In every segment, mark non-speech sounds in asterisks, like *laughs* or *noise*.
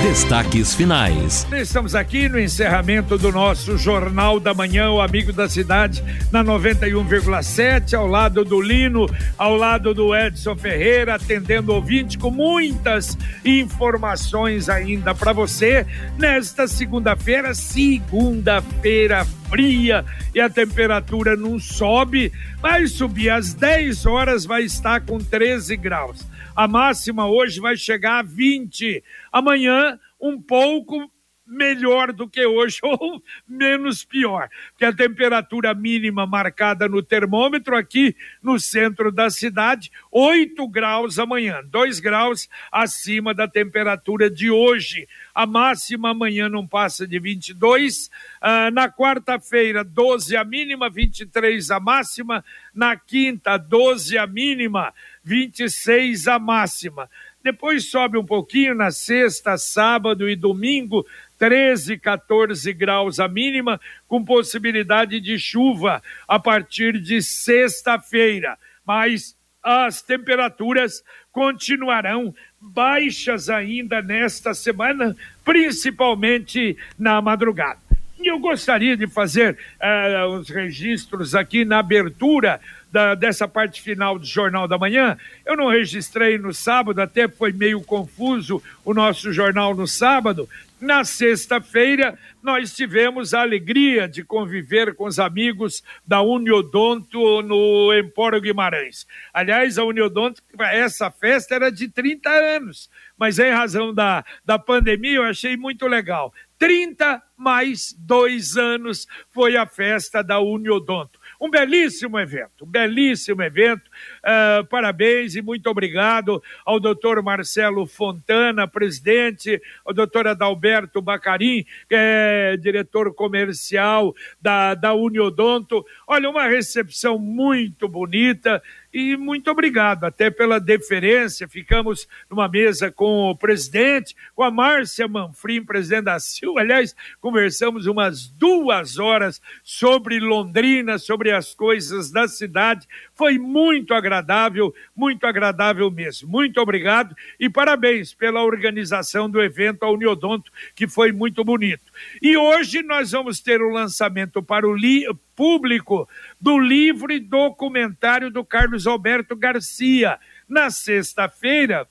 Destaques finais. Estamos aqui no encerramento do nosso Jornal da Manhã, o Amigo da Cidade, na 91,7, ao lado do Lino, ao lado do Edson Ferreira, atendendo ouvinte com muitas informações ainda para você nesta segunda-feira, segunda-feira fria e a temperatura não sobe, vai subir às 10 horas, vai estar com 13 graus. A máxima hoje vai chegar a 20. Amanhã, um pouco melhor do que hoje *laughs* ou menos pior, porque a temperatura mínima marcada no termômetro aqui no centro da cidade, 8 graus amanhã, 2 graus acima da temperatura de hoje. A máxima amanhã não passa de 22, ah, na quarta-feira 12 a mínima, 23 a máxima, na quinta 12 a mínima, 26 a máxima. Depois sobe um pouquinho na sexta, sábado e domingo, 13, 14 graus a mínima, com possibilidade de chuva a partir de sexta-feira. Mas as temperaturas continuarão baixas ainda nesta semana, principalmente na madrugada. E eu gostaria de fazer uh, os registros aqui na abertura da, dessa parte final do Jornal da Manhã. Eu não registrei no sábado, até foi meio confuso o nosso jornal no sábado. Na sexta-feira, nós tivemos a alegria de conviver com os amigos da Uniodonto no Empório Guimarães. Aliás, a Uniodonto, essa festa era de 30 anos, mas em razão da, da pandemia eu achei muito legal. 30 mais dois anos foi a festa da Uniodonto. Um belíssimo evento, um belíssimo evento. Uh, parabéns e muito obrigado ao doutor Marcelo Fontana, presidente, ao doutor Adalberto Bacarim, que é diretor comercial da, da Uniodonto. Olha, uma recepção muito bonita e muito obrigado até pela deferência. Ficamos numa mesa com o presidente, com a Márcia Manfrim, presidente da Silva. Aliás, conversamos umas duas horas sobre Londrina, sobre as coisas da cidade. Foi muito agradável, muito agradável mesmo. Muito obrigado e parabéns pela organização do evento ao Uniodonto, que foi muito bonito. E hoje nós vamos ter o lançamento para o li público do livro e documentário do Carlos Alberto Garcia. Na sexta-feira,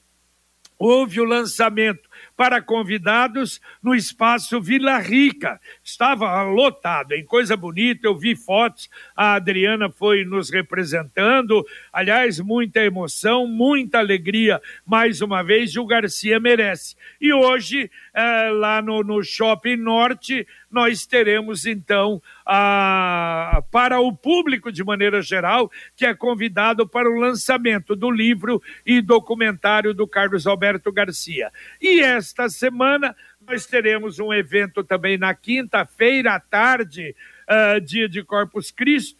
houve o lançamento para convidados no espaço Vila Rica. Estava lotado, em coisa bonita, eu vi fotos, a Adriana foi nos representando. Aliás, muita emoção, muita alegria mais uma vez, o Garcia merece. E hoje, é, lá no, no Shopping Norte, nós teremos então a, para o público de maneira geral, que é convidado para o lançamento do livro e documentário do Carlos Alberto Garcia. E esta semana nós teremos um evento também na quinta-feira à tarde, uh, dia de Corpus Christi,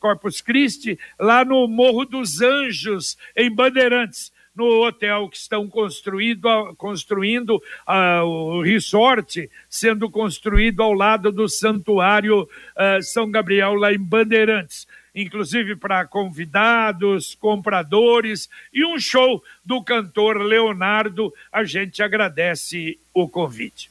Corpus Christi, lá no Morro dos Anjos, em Bandeirantes no hotel que estão construído, construindo uh, o resort, sendo construído ao lado do Santuário uh, São Gabriel, lá em Bandeirantes. Inclusive para convidados, compradores e um show do cantor Leonardo. A gente agradece o convite.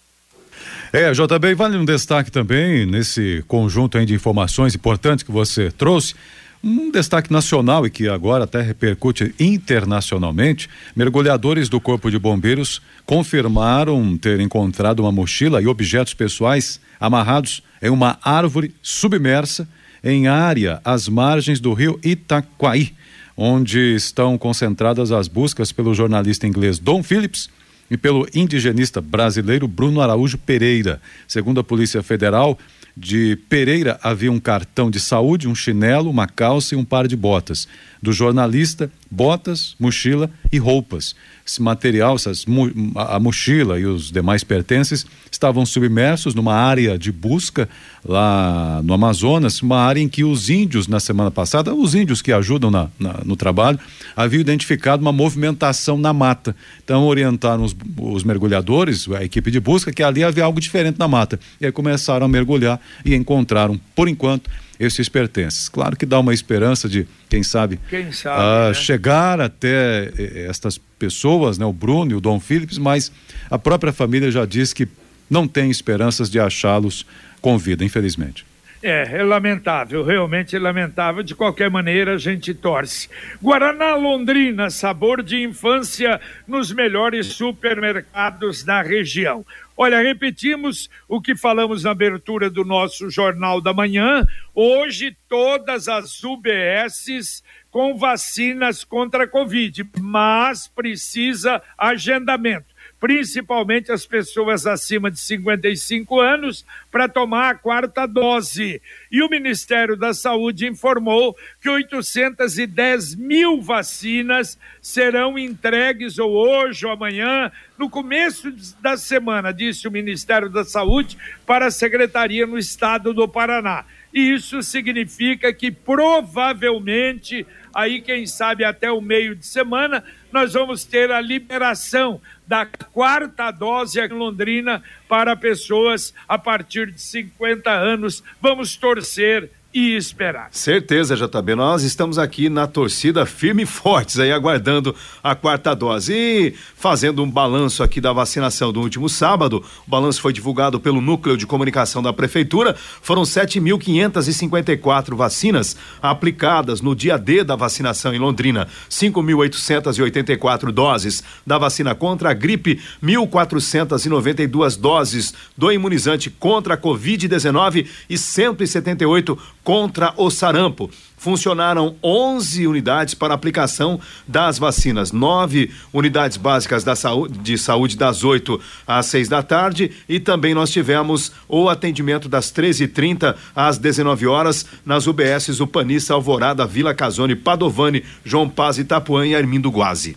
É, JB, vale um destaque também nesse conjunto de informações importantes que você trouxe um destaque nacional e que agora até repercute internacionalmente: mergulhadores do Corpo de Bombeiros confirmaram ter encontrado uma mochila e objetos pessoais amarrados em uma árvore submersa em área às margens do rio Itaquaí, onde estão concentradas as buscas pelo jornalista inglês Don Phillips e pelo indigenista brasileiro Bruno Araújo Pereira. Segundo a Polícia Federal, de Pereira havia um cartão de saúde, um chinelo, uma calça e um par de botas. Do jornalista, botas, mochila e roupas. Esse material, essas, a mochila e os demais pertences estavam submersos numa área de busca lá no Amazonas, uma área em que os índios, na semana passada, os índios que ajudam na, na, no trabalho, haviam identificado uma movimentação na mata. Então orientaram os, os mergulhadores, a equipe de busca, que ali havia algo diferente na mata. E aí começaram a mergulhar e encontraram, por enquanto, esses pertences. Claro que dá uma esperança de, quem sabe, quem sabe uh, né? chegar até eh, estas pessoas, né, o Bruno e o Dom Phillips, mas a própria família já diz que não tem esperanças de achá-los com vida, infelizmente. É, é lamentável, realmente é lamentável. De qualquer maneira, a gente torce. Guaraná Londrina, sabor de infância nos melhores supermercados da região. Olha, repetimos o que falamos na abertura do nosso Jornal da Manhã. Hoje, todas as UBSs com vacinas contra a Covid, mas precisa agendamento principalmente as pessoas acima de 55 anos, para tomar a quarta dose. E o Ministério da Saúde informou que 810 mil vacinas serão entregues ou hoje ou amanhã, no começo da semana, disse o Ministério da Saúde, para a Secretaria no Estado do Paraná. E isso significa que provavelmente, aí quem sabe até o meio de semana, nós vamos ter a liberação da quarta dose em Londrina para pessoas a partir de 50 anos. Vamos torcer e esperar. Certeza, JB. Nós estamos aqui na torcida firme e fortes aí, aguardando a quarta dose. E fazendo um balanço aqui da vacinação do último sábado, o balanço foi divulgado pelo Núcleo de Comunicação da Prefeitura. Foram 7.554 vacinas aplicadas no dia D da vacinação em Londrina. 5.884 doses da vacina contra a gripe, 1.492 doses do imunizante contra a Covid-19 e 178 contra o sarampo. Funcionaram 11 unidades para aplicação das vacinas, nove unidades básicas da saúde, de saúde das 8 às 6 da tarde e também nós tivemos o atendimento das 13h30 às 19 horas nas UBSs Upanissa, Alvorada, Vila Casone, Padovani, João Paz, Itapuã e Armindo Guazi.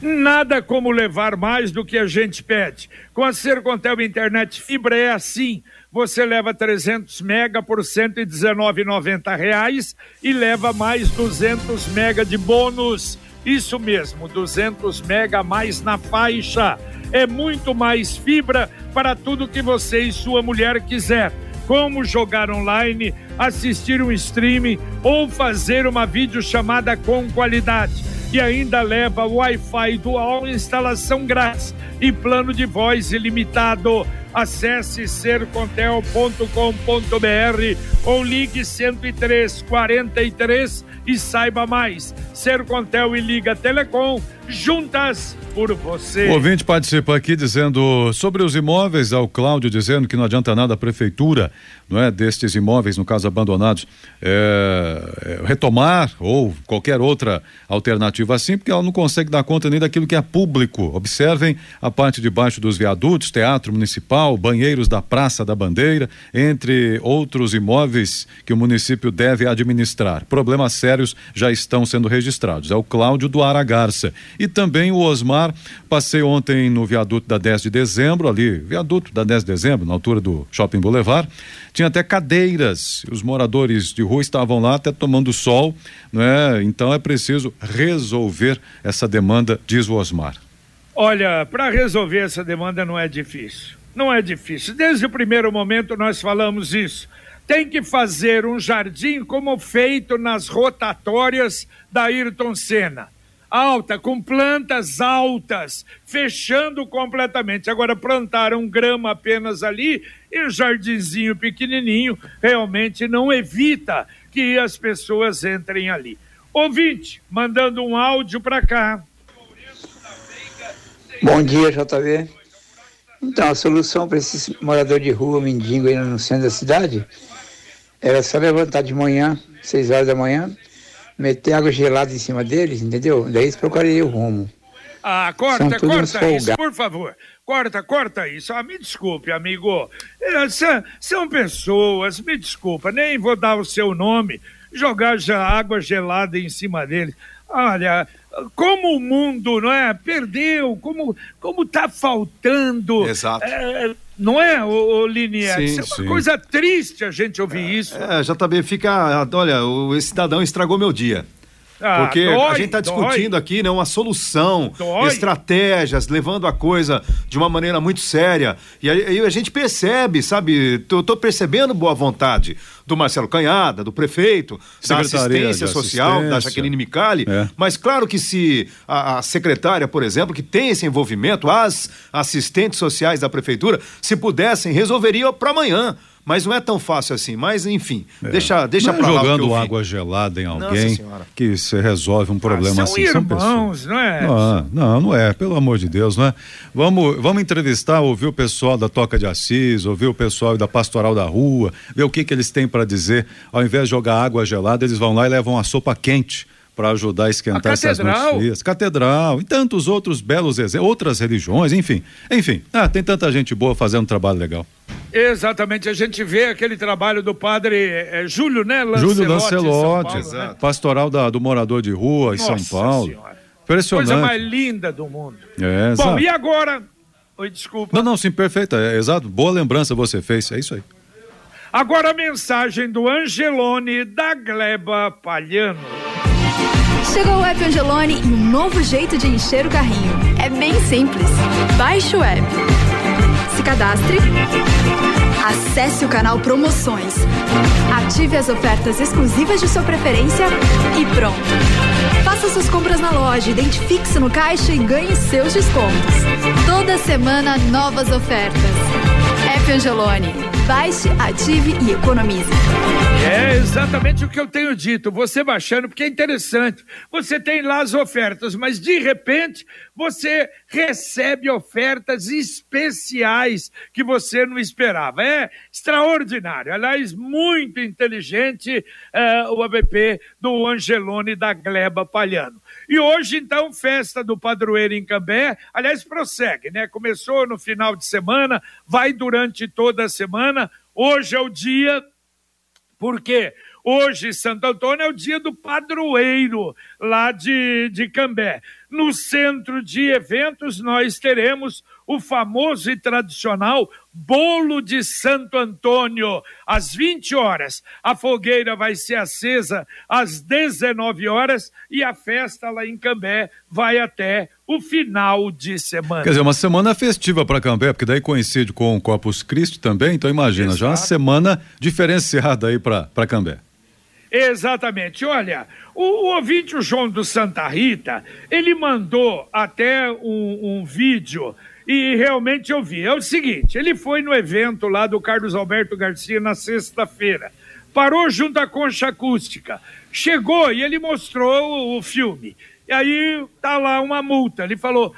Nada como levar mais do que a gente pede. Com a Sercontel Internet Fibra é assim você leva 300 mega por 119,90 reais e leva mais 200 mega de bônus. Isso mesmo, 200 mega mais na faixa. É muito mais fibra para tudo que você e sua mulher quiser. Como jogar online, assistir um streaming ou fazer uma videochamada com qualidade. E ainda leva Wi-Fi dual, instalação grátis e plano de voz ilimitado. Acesse sercontel.com.br ou ligue 103 43 e saiba mais. Sercontel e Liga Telecom, juntas por você. O ouvinte participa aqui dizendo sobre os imóveis, ao Cláudio dizendo que não adianta nada a prefeitura, não é, destes imóveis, no caso abandonados, é, é, retomar ou qualquer outra alternativa assim, porque ela não consegue dar conta nem daquilo que é público. Observem a parte de baixo dos viadutos, teatro municipal, banheiros da Praça da Bandeira, entre outros imóveis que o município deve administrar. Problemas sérios já estão sendo registrados. É o Cláudio do Aragarça. E também o Osmar Passei ontem no viaduto da 10 de dezembro, ali, viaduto da 10 de dezembro, na altura do Shopping Boulevard. Tinha até cadeiras. Os moradores de rua estavam lá até tomando sol, né? Então é preciso resolver essa demanda, diz o Osmar. Olha, para resolver essa demanda não é difícil. Não é difícil. Desde o primeiro momento nós falamos isso. Tem que fazer um jardim como feito nas rotatórias da Ayrton Senna alta, com plantas altas, fechando completamente. Agora plantaram grama apenas ali e o jardinzinho pequenininho realmente não evita que as pessoas entrem ali. Ouvinte, mandando um áudio para cá. Bom dia, JV. Então, a solução para esses moradores de rua, mendigo aí no centro da cidade, era só levantar de manhã, seis horas da manhã, meter água gelada em cima deles, entendeu? Daí eles procurariam o rumo. Ah, corta, corta isso, por favor. Corta, corta isso. Ah, me desculpe, amigo. São, são pessoas, me desculpa, nem vou dar o seu nome, jogar já água gelada em cima deles. Olha, como o mundo, não é? Perdeu, como como tá faltando. Exato. É, não é, o, Linier? Isso é uma sim. coisa triste a gente ouvir é, isso. É, já também fica, olha, o, esse cidadão estragou meu dia. Ah, Porque dói, a gente está discutindo dói. aqui né, uma solução, dói. estratégias, levando a coisa de uma maneira muito séria. E aí, a gente percebe, sabe? Eu tô percebendo boa vontade do Marcelo Canhada, do prefeito, da assistência social, assistência. da Jaqueline Micali. É. Mas claro que se a, a, secretária, por exemplo, que tem esse envolvimento, as assistentes sociais da prefeitura, se pudessem, resolveria para amanhã. Mas não é tão fácil assim. Mas, enfim, é. deixa, deixa para lá. Jogando água gelada em alguém que se resolve um problema ah, são assim. Irmãos, são não é? Não, não, não é, pelo amor de Deus, não é? Vamos, vamos entrevistar, ouvir o pessoal da Toca de Assis, ouvir o pessoal da Pastoral da Rua, ver o que, que eles têm para dizer. Ao invés de jogar água gelada, eles vão lá e levam a sopa quente para ajudar a esquentar a essas noites frias. Catedral e tantos outros belos exemplos, outras religiões, enfim. Enfim, ah, tem tanta gente boa fazendo um trabalho legal. Exatamente, a gente vê aquele trabalho do padre é, Júlio, né? Lancelotti, Júlio Lancelotti, Paulo, né? pastoral da, do morador de rua Nossa em São Paulo. Senhora. Impressionante. Coisa mais linda do mundo. É, Bom, exato. e agora? Oi, desculpa. Não, não, sim, perfeito. É, exato. Boa lembrança você fez, é isso aí. Agora a mensagem do Angelone da Gleba Palhano. Chegou o app Angelone e um novo jeito de encher o carrinho. É bem simples. Baixe o app. Se cadastre. Acesse o canal Promoções. Ative as ofertas exclusivas de sua preferência e pronto. Faça suas compras na loja, identifique-se no caixa e ganhe seus descontos. Toda semana, novas ofertas. App Angelone. Baixe, ative e economize. É exatamente o que eu tenho dito. Você baixando, porque é interessante. Você tem lá as ofertas, mas de repente você recebe ofertas especiais que você não esperava. É extraordinário. Aliás, muito inteligente é, o ABP do Angelone da Gleba Palhano. E hoje, então, festa do padroeiro em Cambé. Aliás, prossegue, né? Começou no final de semana, vai durante toda a semana. Hoje é o dia, porque hoje, Santo Antônio, é o dia do padroeiro lá de, de Cambé. No centro de eventos, nós teremos o famoso e tradicional bolo de Santo Antônio, às 20 horas. A fogueira vai ser acesa às 19 horas e a festa lá em Cambé vai até o final de semana. Quer dizer, uma semana festiva para Cambé, porque daí coincide com o Corpus Christi também, então imagina, Exato. já uma semana diferenciada aí para Cambé. Exatamente. Olha, o, o ouvinte, o João do Santa Rita, ele mandou até um, um vídeo e realmente eu vi. É o seguinte: ele foi no evento lá do Carlos Alberto Garcia na sexta-feira, parou junto à concha acústica, chegou e ele mostrou o, filme. E aí tá lá uma multa. Ele falou: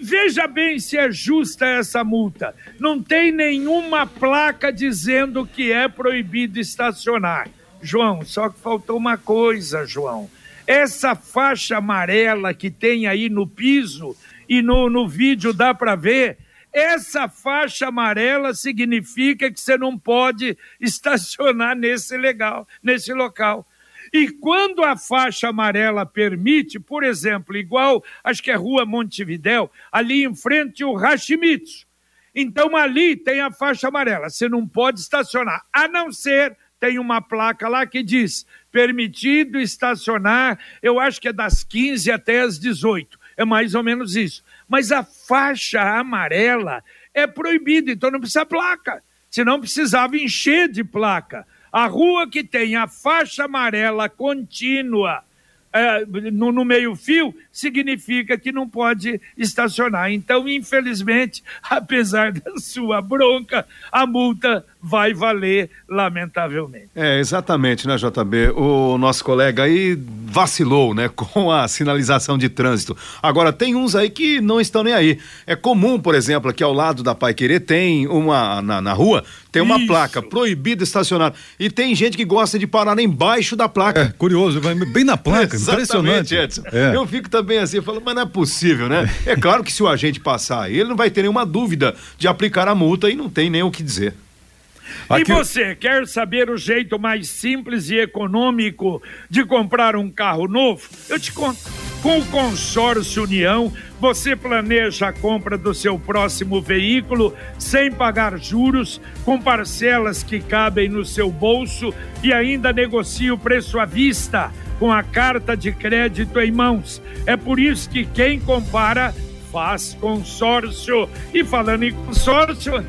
veja bem se é justa essa multa. Não tem nenhuma placa dizendo que é proibido estacionar. João, só que faltou uma coisa, João. Essa faixa amarela que tem aí no piso e no, no vídeo dá para ver, essa faixa amarela significa que você não pode *laughs* estacionar nesse legal, nesse local. E quando a faixa amarela permite, por exemplo, igual, acho que é Rua Montevidéu, ali em frente o Hashimitsu. Então ali tem a faixa amarela, você não pode estacionar, a não ser tem uma placa lá que diz permitido estacionar, eu acho que é das 15 até as 18. É mais ou menos isso. Mas a faixa amarela é proibida, então não precisa placa. Senão precisava encher de placa. A rua que tem a faixa amarela contínua é, no, no meio-fio, significa que não pode estacionar. Então, infelizmente, *laughs* apesar da sua bronca, a multa vai valer, lamentavelmente. É, exatamente, né, JB? O nosso colega aí vacilou, né, *laughs* com a sinalização de trânsito. Agora, tem uns aí que não estão nem aí. É comum, por exemplo, aqui ao lado da Pai Querer tem uma, na, na rua, tem uma Isso. placa, proibido estacionar. E tem gente que gosta de parar embaixo da placa. É, curioso, bem na placa, *laughs* impressionante. Edson. É. Eu fico também assim, eu falo, mas não é possível, né? *laughs* É claro que se o agente passar, ele não vai ter nenhuma dúvida de aplicar a multa e não tem nem o que dizer. Aqui... E você quer saber o jeito mais simples e econômico de comprar um carro novo? Eu te conto. Com o Consórcio União, você planeja a compra do seu próximo veículo sem pagar juros, com parcelas que cabem no seu bolso e ainda negocia o preço à vista com a carta de crédito em mãos. É por isso que quem compara faz consórcio. E falando em consórcio,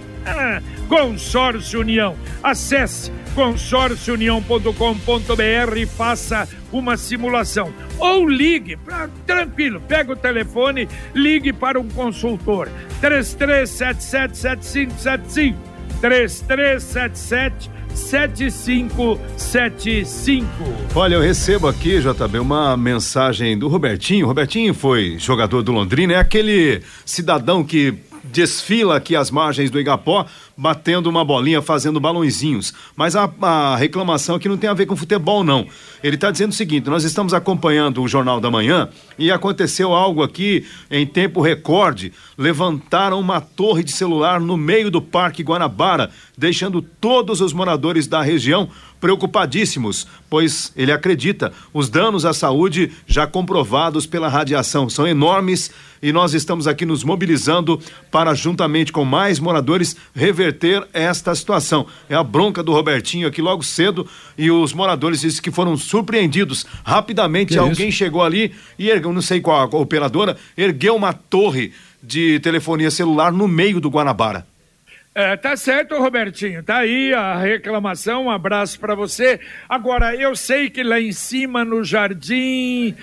Consórcio União. Acesse consórciounião.com.br e faça uma simulação. Ou ligue, pra, tranquilo, pega o telefone, ligue para um consultor. 33777575. 3377 7575. Olha, eu recebo aqui, JB, uma mensagem do Robertinho. Robertinho foi jogador do Londrina, é aquele cidadão que desfila aqui às margens do Igapó, batendo uma bolinha, fazendo balãozinhos. Mas a, a reclamação aqui não tem a ver com futebol, não. Ele está dizendo o seguinte: nós estamos acompanhando o Jornal da Manhã e aconteceu algo aqui em tempo recorde. Levantaram uma torre de celular no meio do Parque Guanabara, deixando todos os moradores da região preocupadíssimos, pois ele acredita os danos à saúde já comprovados pela radiação são enormes e nós estamos aqui nos mobilizando para, juntamente com mais moradores, reverter esta situação. É a bronca do Robertinho aqui logo cedo e os moradores dizem que foram surpreendidos. Rapidamente que alguém isso? chegou ali e ergueu, não sei qual a operadora, ergueu uma torre de telefonia celular no meio do Guanabara. É, tá certo, Robertinho. Tá aí a reclamação. Um abraço para você. Agora, eu sei que lá em cima no jardim,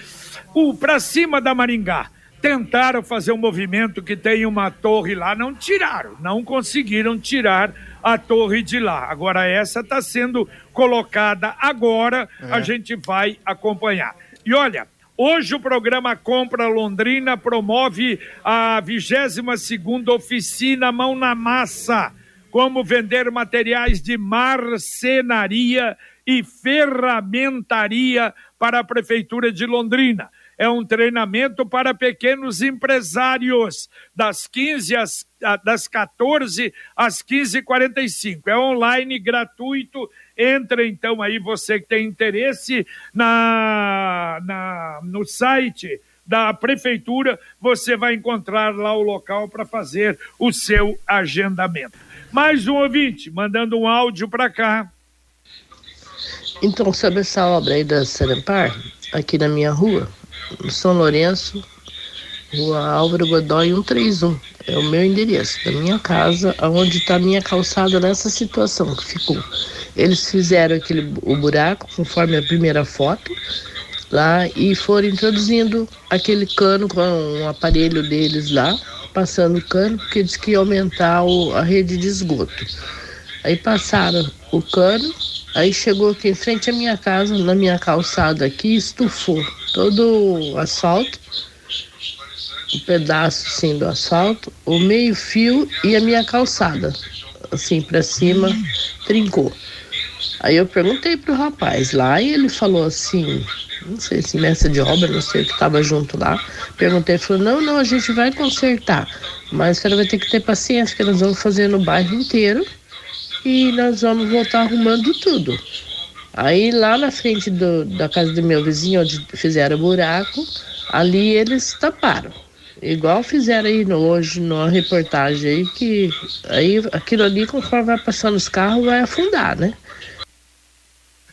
o para cima da Maringá, tentaram fazer um movimento que tem uma torre lá, não tiraram, não conseguiram tirar a torre de lá. Agora essa está sendo colocada agora, é. a gente vai acompanhar. E olha, Hoje o programa Compra Londrina promove a 22 segunda oficina Mão na Massa, como vender materiais de marcenaria e ferramentaria para a Prefeitura de Londrina. É um treinamento para pequenos empresários, das 15 às das 14 às 15h45. É online, gratuito Entra então aí, você que tem interesse na, na, no site da prefeitura, você vai encontrar lá o local para fazer o seu agendamento. Mais um ouvinte mandando um áudio para cá. Então, sobre essa obra aí da Serempar, aqui na minha rua, no São Lourenço, Rua Álvaro Godoy 131. É o meu endereço, da minha casa, onde está a minha calçada nessa situação que ficou. Eles fizeram aquele, o buraco, conforme a primeira foto, lá e foram introduzindo aquele cano com um aparelho deles lá, passando o cano, porque diz que ia aumentar o, a rede de esgoto. Aí passaram o cano, aí chegou aqui em frente à minha casa, na minha calçada aqui, estufou todo o asfalto, um pedaço assim do asfalto, o meio fio e a minha calçada, assim para cima, trincou. Aí eu perguntei pro rapaz lá e ele falou assim, não sei se mestre de obra, não sei o que estava junto lá. Perguntei, falou, não, não, a gente vai consertar, mas você vai ter que ter paciência, que nós vamos fazer no bairro inteiro e nós vamos voltar arrumando tudo. Aí lá na frente do, da casa do meu vizinho, onde fizeram buraco, ali eles taparam. Igual fizeram aí no, hoje na reportagem aí, que aí aquilo ali, conforme vai passando os carros, vai afundar, né?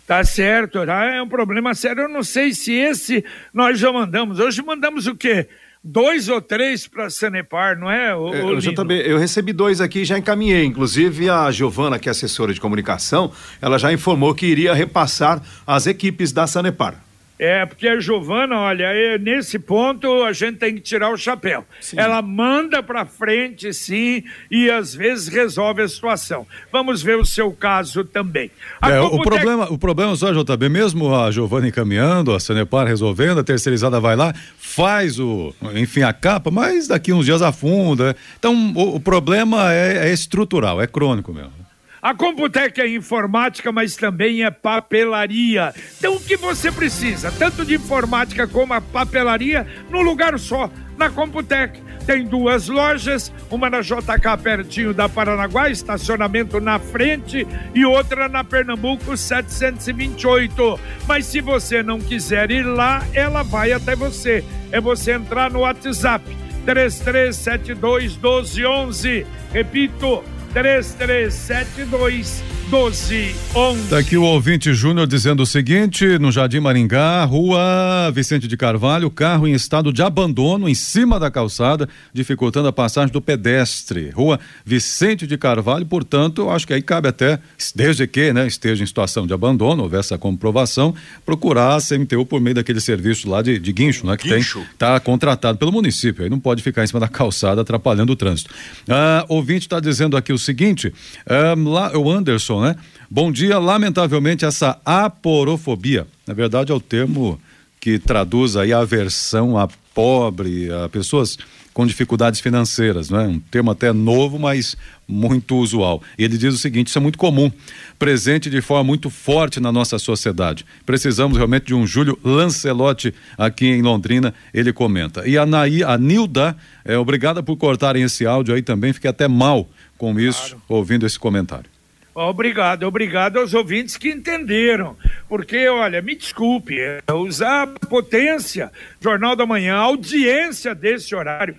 Tá certo, tá? é um problema sério. Eu não sei se esse nós já mandamos. Hoje mandamos o quê? Dois ou três para Sanepar, não é? O, é eu, já também, eu recebi dois aqui e já encaminhei. Inclusive a Giovana, que é assessora de comunicação, ela já informou que iria repassar as equipes da Sanepar. É, porque a Giovana, olha, nesse ponto a gente tem que tirar o chapéu. Sim. Ela manda para frente, sim, e às vezes resolve a situação. Vamos ver o seu caso também. É, o, problema, o problema só, JB, mesmo a Giovana encaminhando, a Sanepar resolvendo, a terceirizada vai lá, faz o, enfim, a capa, mas daqui uns dias afunda. Então, o, o problema é, é estrutural, é crônico mesmo. A Computec é informática, mas também é papelaria. Então o que você precisa, tanto de informática como a papelaria, no lugar só, na Computec. Tem duas lojas, uma na JK pertinho da Paranaguá, estacionamento na frente, e outra na Pernambuco 728. Mas se você não quiser ir lá, ela vai até você. É você entrar no WhatsApp 3372 1211. Repito, 3372 1211. Tá aqui o ouvinte Júnior dizendo o seguinte: no Jardim Maringá, rua Vicente de Carvalho, carro em estado de abandono em cima da calçada, dificultando a passagem do pedestre. Rua Vicente de Carvalho, portanto, acho que aí cabe até, desde que né, esteja em situação de abandono, houver essa comprovação, procurar a CMTU por meio daquele serviço lá de, de guincho, né? Que Guincho. tem, tá contratado pelo município, aí não pode ficar em cima da calçada atrapalhando o trânsito. Ah, ouvinte está dizendo aqui o seguinte: ah, lá, o Anderson, né? Bom dia, lamentavelmente essa aporofobia, na verdade é o termo que traduz aí a aversão a pobre, a pessoas com dificuldades financeiras, é? Um termo até novo, mas muito usual. Ele diz o seguinte: isso é muito comum, presente de forma muito forte na nossa sociedade. Precisamos realmente de um Júlio Lancelotti aqui em Londrina, ele comenta. E a, Naí, a Nilda, é, obrigada por cortarem esse áudio aí também, fiquei até mal com isso, ouvindo esse comentário. Obrigado, obrigado aos ouvintes que entenderam. Porque, olha, me desculpe, é, usar a potência, Jornal da Manhã, a audiência desse horário,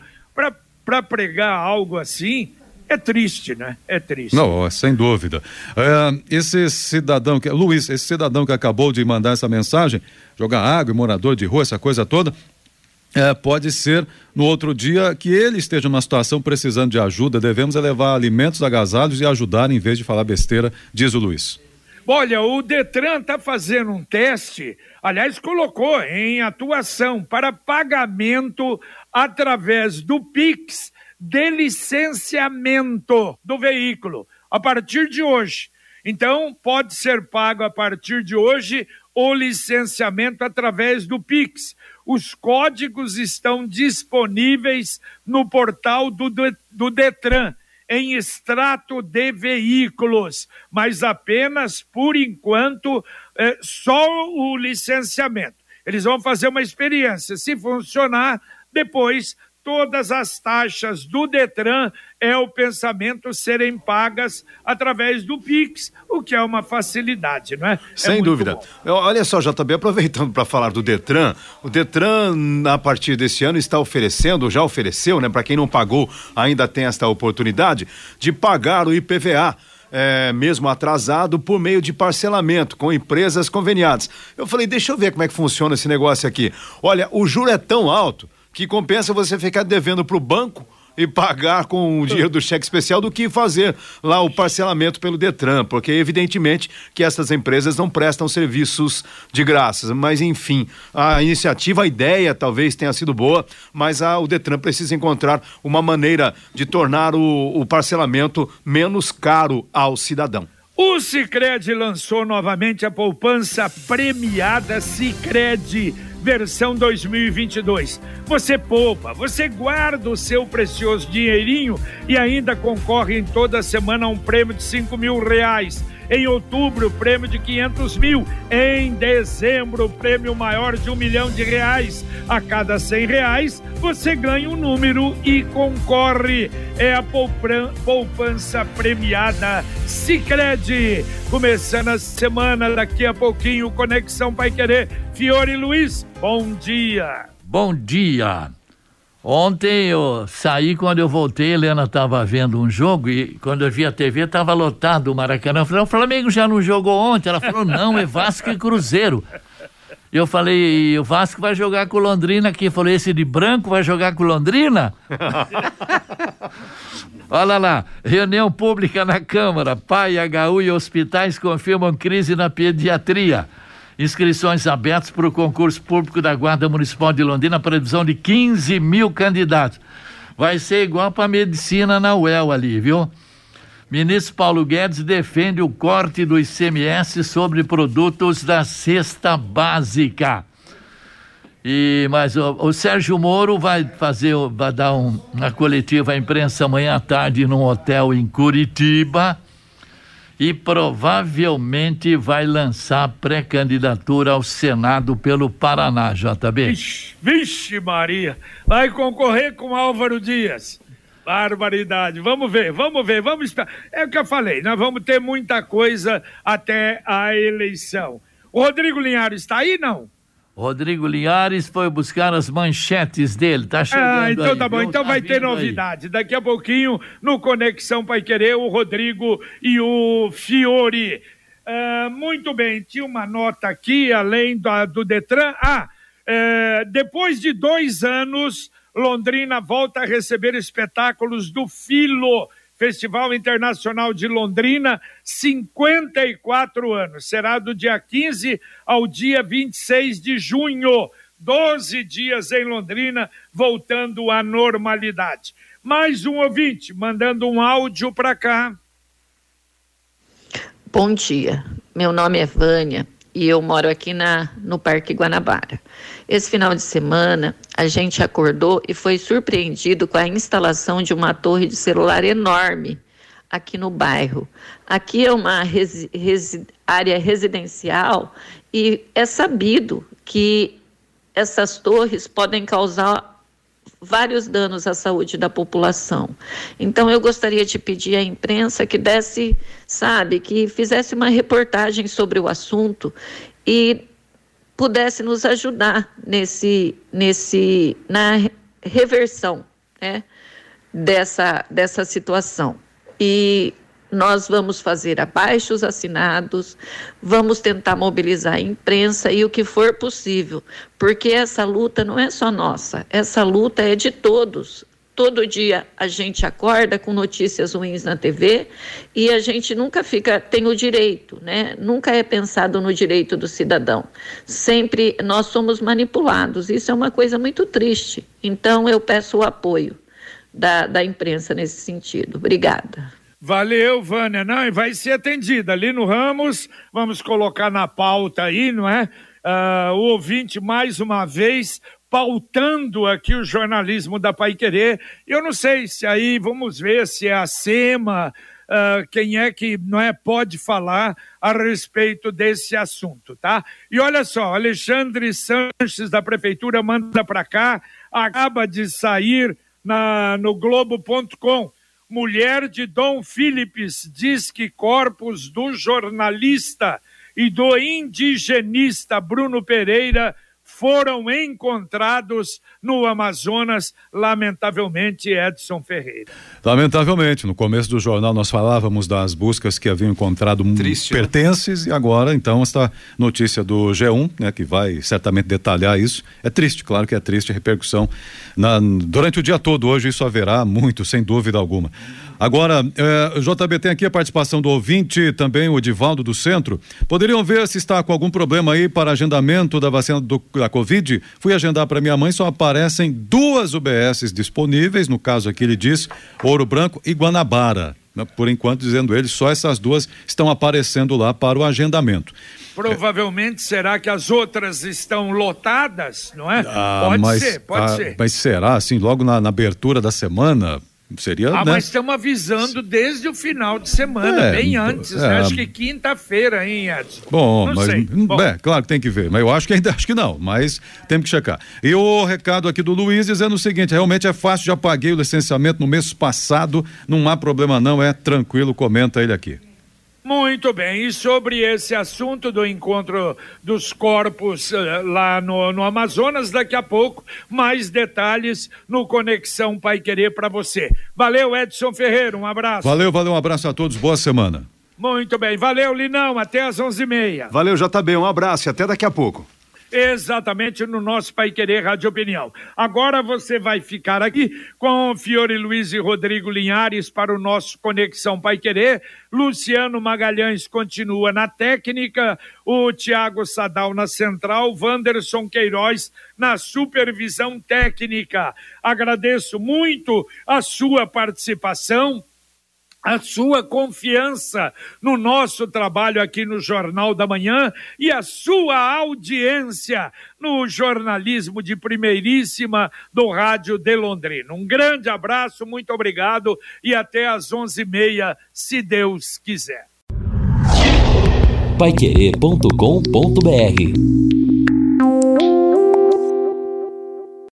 para pregar algo assim, é triste, né? É triste. Não, sem dúvida. É, esse cidadão que. Luiz, esse cidadão que acabou de mandar essa mensagem, jogar água, morador de rua, essa coisa toda. É, pode ser no outro dia que ele esteja numa situação precisando de ajuda. Devemos levar alimentos, agasalhos e ajudar em vez de falar besteira, diz o Luiz. Olha, o Detran está fazendo um teste, aliás, colocou em atuação para pagamento através do PIX de licenciamento do veículo, a partir de hoje. Então, pode ser pago a partir de hoje o licenciamento através do PIX. Os códigos estão disponíveis no portal do, do Detran em extrato de veículos, mas apenas por enquanto é, só o licenciamento. Eles vão fazer uma experiência. Se funcionar, depois todas as taxas do Detran é o pensamento serem pagas através do Pix, o que é uma facilidade, não é? Sem é dúvida. bom. Olha só, JB, aproveitando para falar do Detran, o Detran, a partir desse ano, está oferecendo, já ofereceu, né? Para quem não pagou, ainda tem esta oportunidade de pagar o IPVA. é, mesmo atrasado, por meio de parcelamento com empresas conveniadas. Eu falei, deixa eu ver como é que funciona esse negócio aqui. Olha, o juro é tão alto que compensa você ficar devendo para o banco e pagar com o dinheiro do cheque especial do que fazer lá o parcelamento pelo Detran, porque evidentemente que essas empresas não prestam serviços de graça. Mas enfim, a iniciativa, a ideia talvez tenha sido boa, mas a, o Detran precisa encontrar uma maneira de tornar o, o parcelamento menos caro ao cidadão. O Cicred lançou novamente a poupança premiada Cicred versão 2022. Você poupa, você guarda o seu precioso dinheirinho e ainda concorre em toda semana a um prêmio de 5 mil reais. Em outubro, prêmio de 500 mil. Em dezembro, prêmio maior de um milhão de reais. A cada 100 reais, você ganha um número e concorre. É a poupança premiada Sicredi. Começando a semana, daqui a pouquinho, Conexão Pai Querer. Fiore Luiz, bom dia. Bom dia. Ontem eu saí, quando eu voltei, a Helena estava vendo um jogo e quando eu vi a TV estava lotado o Maracanã. Eu falei, o Flamengo já não jogou ontem? Ela falou, não, é Vasco e Cruzeiro. Eu falei, e o Vasco vai jogar com Londrina aqui. Eu falei, esse de branco vai jogar com Londrina? *laughs* Olha lá, reunião pública na Câmara. Pai, HU e hospitais confirmam crise na pediatria. Inscrições abertas para o concurso público da Guarda Municipal de Londrina, previsão de 15 mil candidatos. Vai ser igual para medicina na UEL ali, viu? Ministro Paulo Guedes defende o corte do ICMS sobre produtos da cesta básica. E mas o, o Sérgio Moro vai fazer, vai dar um- uma coletiva à imprensa amanhã à tarde num hotel em Curitiba. E provavelmente vai lançar pré-candidatura ao Senado pelo Paraná, JB. Vixe, vixe Maria, vai concorrer com Álvaro Dias. Barbaridade. Vamos ver, vamos ver, vamos esperar. É o que eu falei, nós vamos ter muita coisa até a eleição. O Rodrigo Linhares está aí, não? Rodrigo Linhares foi buscar as manchetes dele, tá chegando Ah, então aí, tá bom, viu? então Tá vai ter vindo aí. novidade. Daqui a pouquinho, no Conexão Pai Querer, o Rodrigo e o Fiore. Ah, muito bem, tinha uma nota aqui, além da- do Detran. Ah, eh, depois de dois anos, Londrina volta a receber espetáculos do Filo. Festival Internacional de Londrina, 54 anos. Será do dia 15 ao dia 26 de junho. 12 dias em Londrina, voltando à normalidade. Mais um ouvinte mandando um áudio para cá. Bom dia, meu nome é Vânia e eu moro aqui na, no Parque Guanabara. Esse final de semana a gente acordou e foi surpreendido com a instalação de uma torre de celular enorme aqui no bairro. Aqui é uma resi- resi- área residencial e é sabido que essas torres podem causar vários danos à saúde da população. Então eu gostaria de pedir à imprensa que desse, sabe, que fizesse uma reportagem sobre o assunto e pudesse nos ajudar nesse nesse na re- reversão, né, dessa dessa situação. E nós vamos fazer abaixos assinados, vamos tentar mobilizar a imprensa e o que for possível, porque essa luta não é só nossa, essa luta é de todos. Todo dia a gente acorda com notícias ruins na TV e a gente nunca fica, tem o direito, né? Nunca é pensado no direito do cidadão. Sempre nós somos manipulados. Isso é uma coisa muito triste. Então eu peço o apoio da, da imprensa nesse sentido. Obrigada. Valeu, Vânia. Não, e vai ser atendida ali no Ramos. Vamos colocar na pauta aí, não é? Ah, o ouvinte, mais uma vez, pautando aqui o jornalismo da Pai Querer. Eu não sei se aí, vamos ver se é a SEMA, ah, quem é que não é, pode falar a respeito desse assunto, tá? E olha só, Alexandre Sanches, da Prefeitura, manda para cá, acaba de sair na, no Globo.com. Mulher de Dom Philips diz que corpos do jornalista e do indigenista Bruno Pereira foram encontrados no Amazonas, lamentavelmente, Edson Ferreira. Lamentavelmente, no começo do jornal nós falávamos das buscas que haviam encontrado Triste, né? pertences e agora então esta notícia do G1, né, que vai certamente detalhar isso. É triste, claro que é triste a repercussão na, durante o dia todo hoje isso haverá muito, sem dúvida alguma. Agora, eh, JB tem aqui a participação do ouvinte, também o Divaldo do Centro. Poderiam ver se está com algum problema aí para agendamento da vacina do, da Covid? Fui agendar para minha mãe, só aparecem duas UBSs disponíveis, no caso aqui ele diz Ouro Branco e Guanabara. Né? Por enquanto, dizendo ele, só essas duas estão aparecendo lá para o agendamento. Provavelmente será que as outras estão lotadas, não é? Ah, pode mas, ser, pode ah, ser. Mas será assim, logo na, na abertura da semana? Seria, Ah, né? mas estamos avisando desde o final de semana, É, bem antes, é. né? Acho que quinta-feira, hein, Edson? Bom, Não mas sei. hum, Bom. é, claro que tem que ver, mas eu acho que ainda *laughs* acho que não, mas temos que checar. E o recado aqui do Luiz dizendo o seguinte: realmente é fácil, já paguei o licenciamento no mês passado, não há problema não, é tranquilo, comenta ele aqui. Muito bem, e sobre esse assunto do encontro dos corpos eh, lá no, no Amazonas, daqui a pouco, mais detalhes no Conexão Pai Querer para você. Valeu, Edson Ferreira, um abraço. Valeu, valeu, um abraço a todos, boa semana. Muito bem, valeu, Linão, até às onze e meia. Valeu, JB, um abraço e até daqui a pouco. Exatamente no nosso Pai Querer Rádio Opinião. Agora você vai ficar aqui com Fiore Luiz e Rodrigo Linhares para o nosso Conexão Pai Querer. Luciano Magalhães continua na técnica, o Tiago Sadal na central, Wanderson Queiroz na supervisão técnica. Agradeço muito a sua participação a sua confiança no nosso trabalho aqui no Jornal da Manhã e a sua audiência no jornalismo de primeiríssima do Rádio de Londrina. Um grande abraço, muito obrigado e até às onze e meia, se Deus quiser.